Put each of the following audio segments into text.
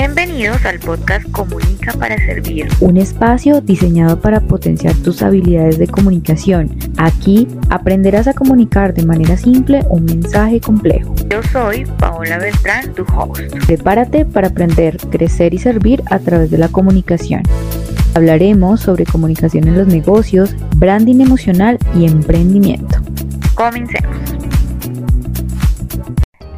Bienvenidos al podcast Comunica para Servir. Un espacio diseñado para potenciar tus habilidades de comunicación. Aquí aprenderás a comunicar de manera simple un mensaje complejo. Yo soy Paola Beltrán, tu host. Prepárate para aprender, crecer y servir a través de la comunicación. Hablaremos sobre comunicación en los negocios, branding emocional y emprendimiento. Comencemos.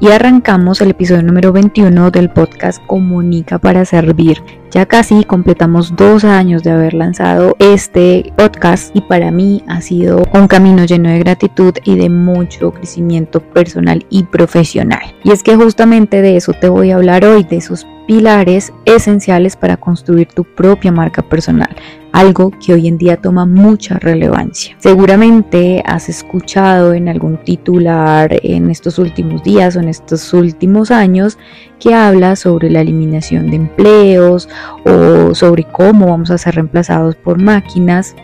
Y arrancamos el episodio número 21 del podcast Comunica para Servir. Ya casi completamos dos años de haber lanzado este podcast y para mí ha sido un camino lleno de gratitud y de mucho crecimiento personal y profesional. Y es que justamente de eso te voy a hablar hoy, de esos pilares esenciales para construir tu propia marca personal algo que hoy en día toma mucha relevancia. Seguramente has escuchado en algún titular en estos últimos días o en estos últimos años que habla sobre la eliminación de empleos o sobre cómo vamos a ser reemplazados por máquinas.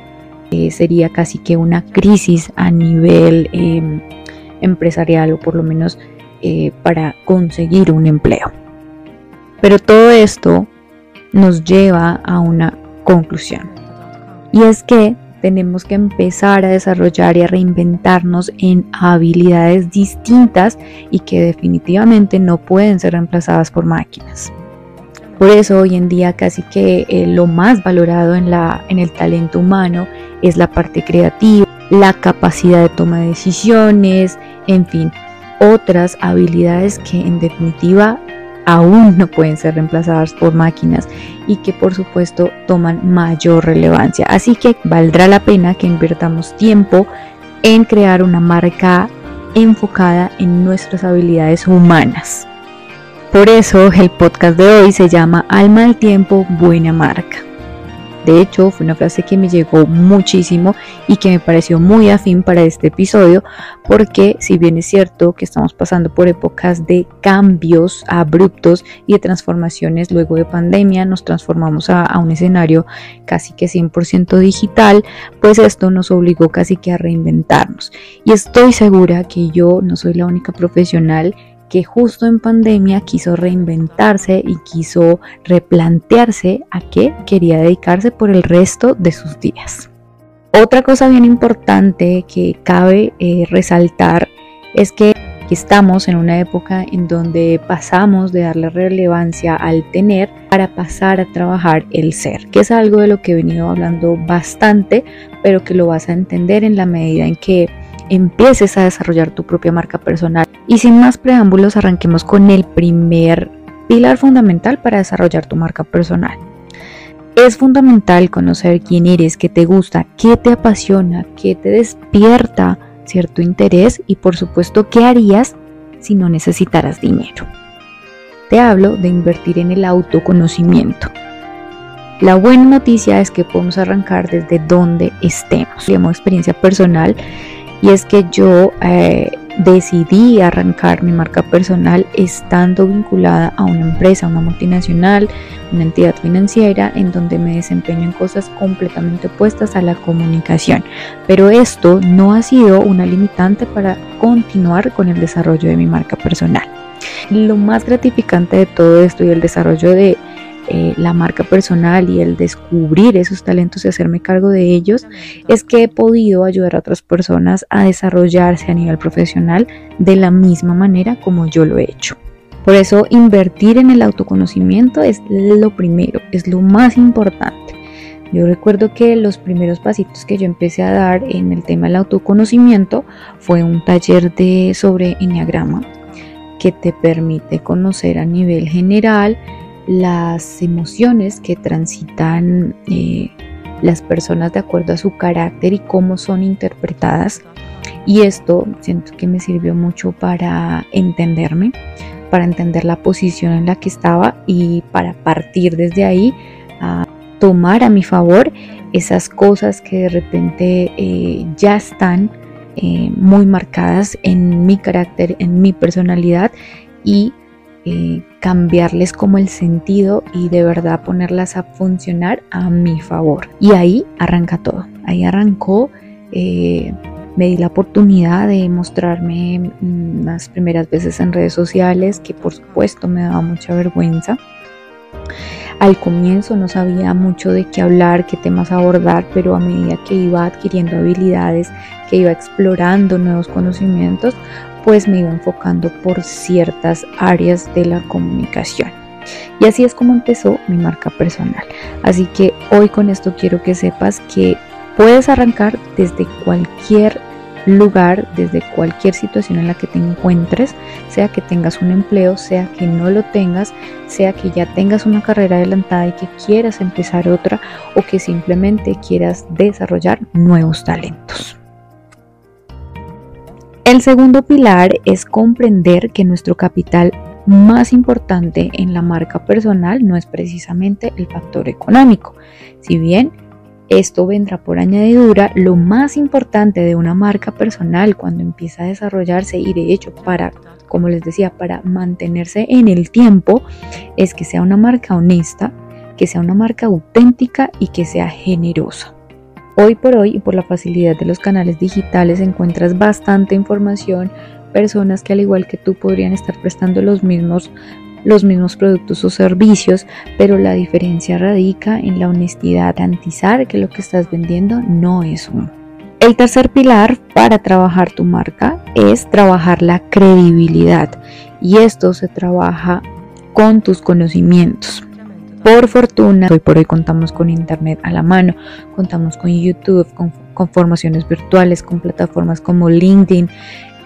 Eh, sería casi que una crisis a nivel em, empresarial o por lo menos eh, para conseguir un empleo. Pero todo esto nos lleva a una conclusión. Y es que tenemos que empezar a desarrollar y a reinventarnos en habilidades distintas y que definitivamente no pueden ser reemplazadas por máquinas. Por eso hoy en día casi que eh, lo más valorado en, la, en el talento humano es la parte creativa, la capacidad de toma de decisiones, en fin, otras habilidades que en definitiva aún no pueden ser reemplazadas por máquinas y que por supuesto toman mayor relevancia. Así que valdrá la pena que invirtamos tiempo en crear una marca enfocada en nuestras habilidades humanas. Por eso el podcast de hoy se llama Alma del Tiempo, Buena Marca. De hecho, fue una frase que me llegó muchísimo y que me pareció muy afín para este episodio, porque si bien es cierto que estamos pasando por épocas de cambios abruptos y de transformaciones luego de pandemia, nos transformamos a, a un escenario casi que 100% digital, pues esto nos obligó casi que a reinventarnos. Y estoy segura que yo no soy la única profesional que justo en pandemia quiso reinventarse y quiso replantearse a qué quería dedicarse por el resto de sus días. Otra cosa bien importante que cabe eh, resaltar es que estamos en una época en donde pasamos de darle relevancia al tener para pasar a trabajar el ser, que es algo de lo que he venido hablando bastante, pero que lo vas a entender en la medida en que empieces a desarrollar tu propia marca personal. Y sin más preámbulos, arranquemos con el primer pilar fundamental para desarrollar tu marca personal. Es fundamental conocer quién eres, qué te gusta, qué te apasiona, qué te despierta cierto interés y por supuesto qué harías si no necesitaras dinero. Te hablo de invertir en el autoconocimiento. La buena noticia es que podemos arrancar desde donde estemos. Como experiencia personal, y es que yo eh, decidí arrancar mi marca personal estando vinculada a una empresa, una multinacional, una entidad financiera en donde me desempeño en cosas completamente opuestas a la comunicación. Pero esto no ha sido una limitante para continuar con el desarrollo de mi marca personal. Lo más gratificante de todo esto y el desarrollo de eh, la marca personal y el descubrir esos talentos y hacerme cargo de ellos, es que he podido ayudar a otras personas a desarrollarse a nivel profesional de la misma manera como yo lo he hecho. Por eso invertir en el autoconocimiento es lo primero, es lo más importante. Yo recuerdo que los primeros pasitos que yo empecé a dar en el tema del autoconocimiento fue un taller de sobre enneagrama que te permite conocer a nivel general las emociones que transitan eh, las personas de acuerdo a su carácter y cómo son interpretadas. Y esto siento que me sirvió mucho para entenderme, para entender la posición en la que estaba y para partir desde ahí a tomar a mi favor esas cosas que de repente eh, ya están eh, muy marcadas en mi carácter, en mi personalidad y eh, cambiarles como el sentido y de verdad ponerlas a funcionar a mi favor. Y ahí arranca todo. Ahí arrancó. Eh, me di la oportunidad de mostrarme las primeras veces en redes sociales, que por supuesto me daba mucha vergüenza. Al comienzo no sabía mucho de qué hablar, qué temas abordar, pero a medida que iba adquiriendo habilidades, que iba explorando nuevos conocimientos, pues me iba enfocando por ciertas áreas de la comunicación. Y así es como empezó mi marca personal. Así que hoy con esto quiero que sepas que puedes arrancar desde cualquier lugar, desde cualquier situación en la que te encuentres, sea que tengas un empleo, sea que no lo tengas, sea que ya tengas una carrera adelantada y que quieras empezar otra o que simplemente quieras desarrollar nuevos talentos. El segundo pilar es comprender que nuestro capital más importante en la marca personal no es precisamente el factor económico. Si bien esto vendrá por añadidura. Lo más importante de una marca personal cuando empieza a desarrollarse y de hecho para, como les decía, para mantenerse en el tiempo, es que sea una marca honesta, que sea una marca auténtica y que sea generosa. Hoy por hoy y por la facilidad de los canales digitales encuentras bastante información, personas que al igual que tú podrían estar prestando los mismos los mismos productos o servicios, pero la diferencia radica en la honestidad, garantizar que lo que estás vendiendo no es uno. El tercer pilar para trabajar tu marca es trabajar la credibilidad y esto se trabaja con tus conocimientos. Por fortuna, hoy por hoy contamos con Internet a la mano, contamos con YouTube, con, formaciones virtuales, con plataformas como LinkedIn,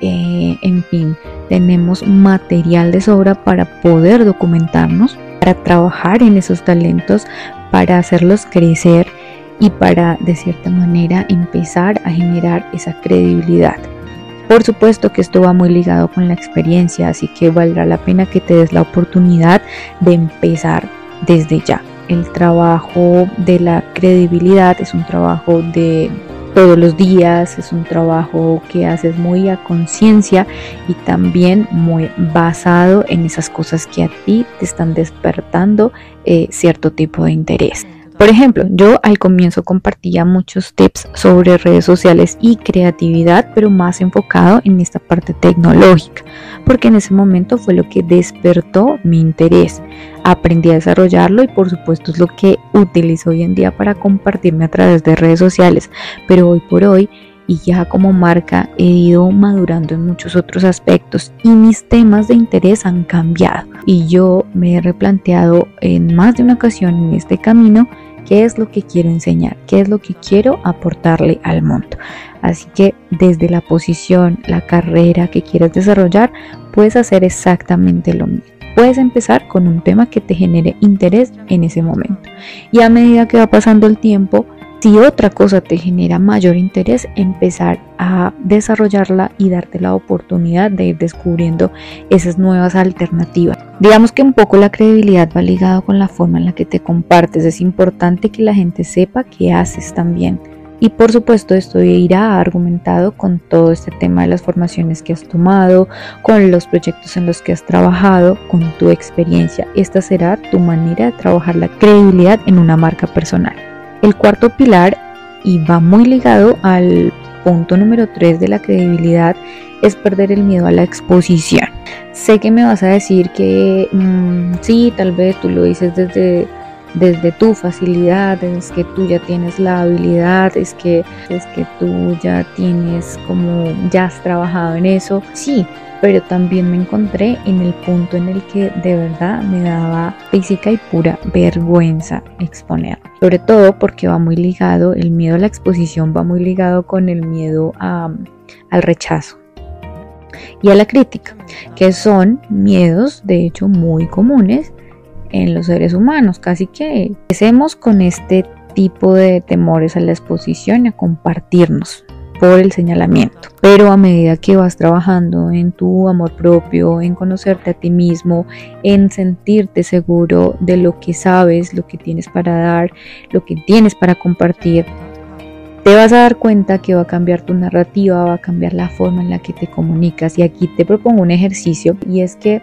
eh, en fin, tenemos material de sobra para poder documentarnos, para trabajar en esos talentos, para hacerlos crecer y para de cierta manera empezar a generar esa credibilidad. Por supuesto que esto va muy ligado con la experiencia, así que valdrá la pena que te des la oportunidad de empezar desde ya. El trabajo de la credibilidad es un trabajo de todos los días, es un trabajo que haces muy a conciencia y también muy basado en esas cosas que a ti te están despertando eh, cierto tipo de interés. Por ejemplo, yo al comienzo compartía muchos tips sobre redes sociales y creatividad, pero más enfocado en esta parte tecnológica, porque en ese momento fue lo que despertó mi interés. Aprendí a desarrollarlo y por supuesto es lo que utilizo hoy en día para compartirme a través de redes sociales, pero hoy por hoy y ya como marca he ido madurando en muchos otros aspectos y mis temas de interés han cambiado y yo me he replanteado en más de una ocasión en este camino qué es lo que quiero enseñar, qué es lo que quiero aportarle al mundo. Así que desde la posición, la carrera que quieras desarrollar, puedes hacer exactamente lo mismo. Puedes empezar con un tema que te genere interés en ese momento. Y a medida que va pasando el tiempo, si otra cosa te genera mayor interés, empezar a desarrollarla y darte la oportunidad de ir descubriendo esas nuevas alternativas. Digamos que un poco la credibilidad va ligado con la forma en la que te compartes. Es importante que la gente sepa qué haces también. Y por supuesto esto irá argumentado con todo este tema de las formaciones que has tomado, con los proyectos en los que has trabajado, con tu experiencia. Esta será tu manera de trabajar la credibilidad en una marca personal. El cuarto pilar, y va muy ligado al punto número 3 de la credibilidad, es perder el miedo a la exposición. Sé que me vas a decir que mm, sí, tal vez tú lo dices desde, desde tu facilidad, es que tú ya tienes la habilidad, es que, es que tú ya tienes como, ya has trabajado en eso. Sí, pero también me encontré en el punto en el que de verdad me daba física y pura vergüenza exponer. Sobre todo porque va muy ligado, el miedo a la exposición va muy ligado con el miedo al rechazo y a la crítica, que son miedos de hecho muy comunes en los seres humanos. Casi que empecemos con este tipo de temores a la exposición y a compartirnos por el señalamiento. Pero a medida que vas trabajando en tu amor propio, en conocerte a ti mismo, en sentirte seguro de lo que sabes, lo que tienes para dar, lo que tienes para compartir, te vas a dar cuenta que va a cambiar tu narrativa, va a cambiar la forma en la que te comunicas. Y aquí te propongo un ejercicio y es que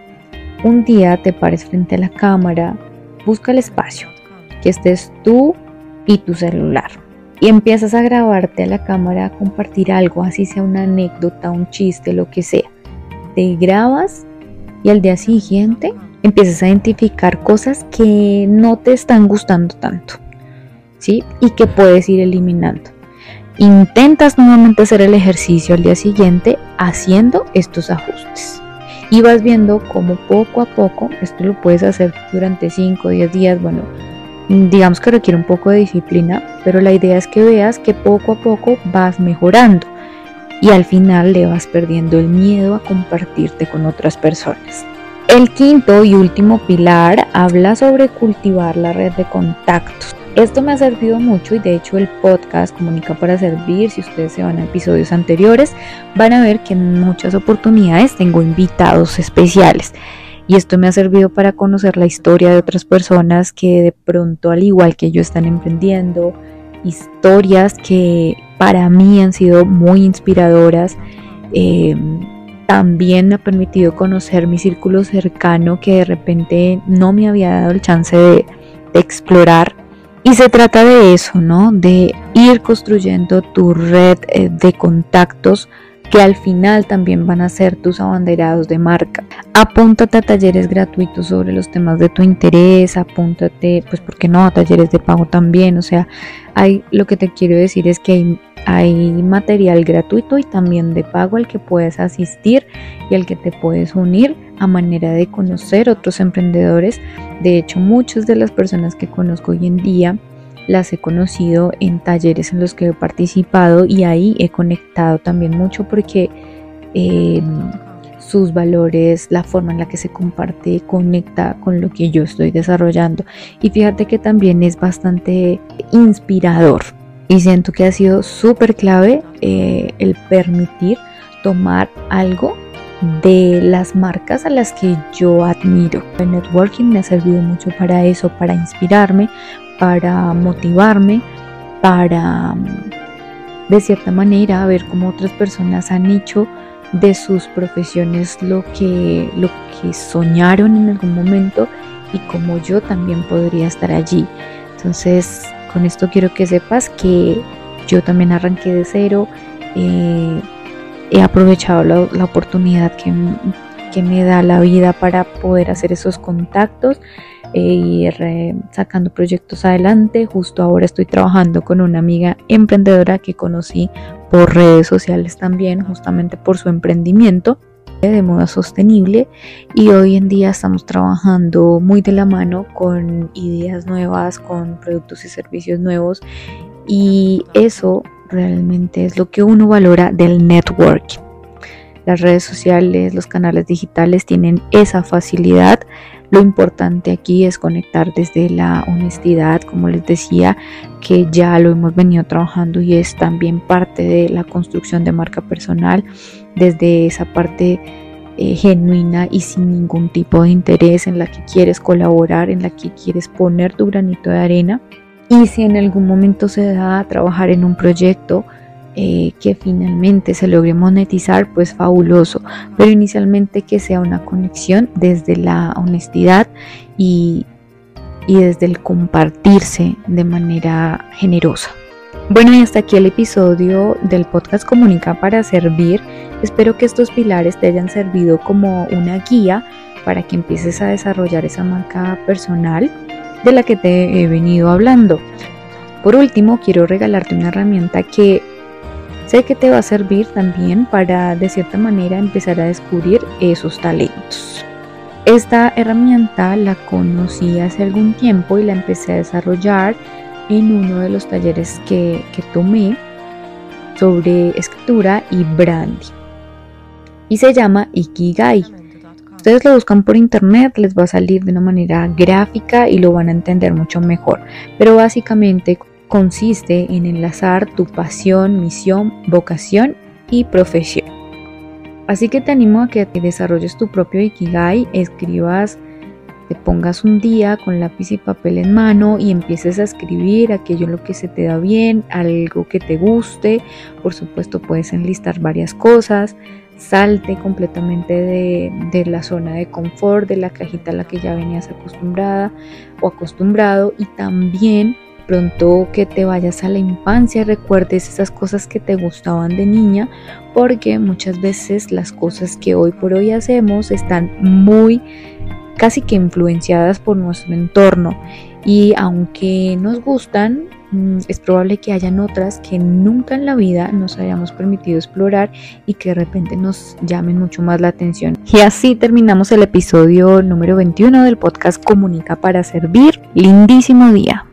un día te pares frente a la cámara, busca el espacio, que estés tú y tu celular y empiezas a grabarte a la cámara, a compartir algo, así sea una anécdota, un chiste, lo que sea. Te grabas y al día siguiente empieces a identificar cosas que no te están gustando tanto, ¿sí? Y que puedes ir eliminando. Intentas nuevamente hacer el ejercicio al día siguiente haciendo estos ajustes. Y vas viendo cómo poco a poco, esto lo puedes hacer durante 5 o 10 días, bueno, digamos que requiere un poco de disciplina, pero la idea es que veas que poco a poco vas mejorando y al final le vas perdiendo el miedo a compartirte con otras personas. El quinto y último pilar habla sobre cultivar la red de contactos. Esto me ha servido mucho y de hecho el podcast Comunica para Servir, si ustedes se van a episodios anteriores, van a ver que en muchas oportunidades tengo invitados especiales. Y esto me ha servido para conocer la historia de otras personas que de pronto al igual que yo están emprendiendo, historias que para mí han sido muy inspiradoras. Eh, también me ha permitido conocer mi círculo cercano que de repente no me había dado el chance de, explorar. Y se trata de eso, ¿no? De ir construyendo tu red eh, de contactos que al final también van a ser tus abanderados de marca. Apúntate a talleres gratuitos sobre los temas de tu interés, apúntate, pues, ¿por qué no? A talleres de pago también. O sea, hay, lo que te quiero decir es que hay, hay material gratuito y también de pago al que puedes asistir y al que te puedes unir a manera de conocer otros emprendedores. De hecho, muchas de las personas que conozco hoy en día las he conocido en talleres en los que he participado y ahí he conectado también mucho porque em, sus valores, la forma en la que se comparte, conecta con lo que yo estoy desarrollando. Y fíjate que también es bastante inspirador y siento que ha sido súper clave eh, el permitir tomar algo de las marcas a las que yo admiro. El networking me ha servido mucho para eso, para inspirarme, para motivarme, para de cierta manera ver cómo otras personas han hecho de sus profesiones lo que, lo que soñaron en algún momento y como yo también podría estar allí. Entonces, con esto quiero que sepas que yo también arranqué de cero, eh, he aprovechado la, oportunidad que, que me da la vida para poder hacer esos contactos e ir eh, sacando proyectos adelante. Justo ahora estoy trabajando con una amiga emprendedora que conocí por redes sociales también, justamente por su emprendimiento de moda sostenible y hoy en día estamos trabajando muy de la mano con ideas nuevas, con productos y servicios nuevos y eso realmente es lo que uno valora del networking. Las redes sociales, los canales digitales tienen esa facilidad lo importante aquí es conectar desde la honestidad, como les decía, que ya lo hemos venido trabajando y es también parte de la construcción de marca personal, desde esa parte eh, genuina y sin ningún tipo de interés en la que quieres colaborar, en la que quieres poner tu granito de arena. Y si en algún momento se da a trabajar en un proyecto, eh, que finalmente se logre monetizar, pues fabuloso. Pero inicialmente que sea una conexión desde la honestidad y, y desde el compartirse de manera generosa. Bueno, y hasta aquí el episodio del podcast Comunica para Servir. Espero que estos pilares te hayan servido como una guía para que empieces a desarrollar esa marca personal de la que te he venido hablando. Por último, quiero regalarte una herramienta que Sé que te va a servir también para de cierta manera empezar a descubrir esos talentos. Esta herramienta la conocí hace algún tiempo y la empecé a desarrollar en uno de los talleres que, que tomé sobre escritura y branding. Y se llama Ikigai. Ustedes lo buscan por internet, les va a salir de una manera gráfica y lo van a entender mucho mejor. Pero básicamente consiste en enlazar tu pasión, misión, vocación y profesión. Así que te animo a que desarrolles tu propio Ikigai, escribas, te pongas un día con lápiz y papel en mano y empieces a escribir aquello lo que se te da bien, algo que te guste. Por supuesto puedes enlistar varias cosas, salte completamente de, de, la zona de confort, de la cajita a la que ya venías acostumbrada o acostumbrado y también pronto que te vayas a la infancia, recuerdes esas cosas que te gustaban de niña, porque muchas veces las cosas que hoy por hoy hacemos están muy casi que influenciadas por nuestro entorno y aunque nos gustan, mm, es probable que hayan otras que nunca en la vida nos hayamos permitido explorar y que de repente nos llamen mucho más la atención. Y así terminamos el episodio número 21 del podcast Comunica para Servir. Lindísimo día.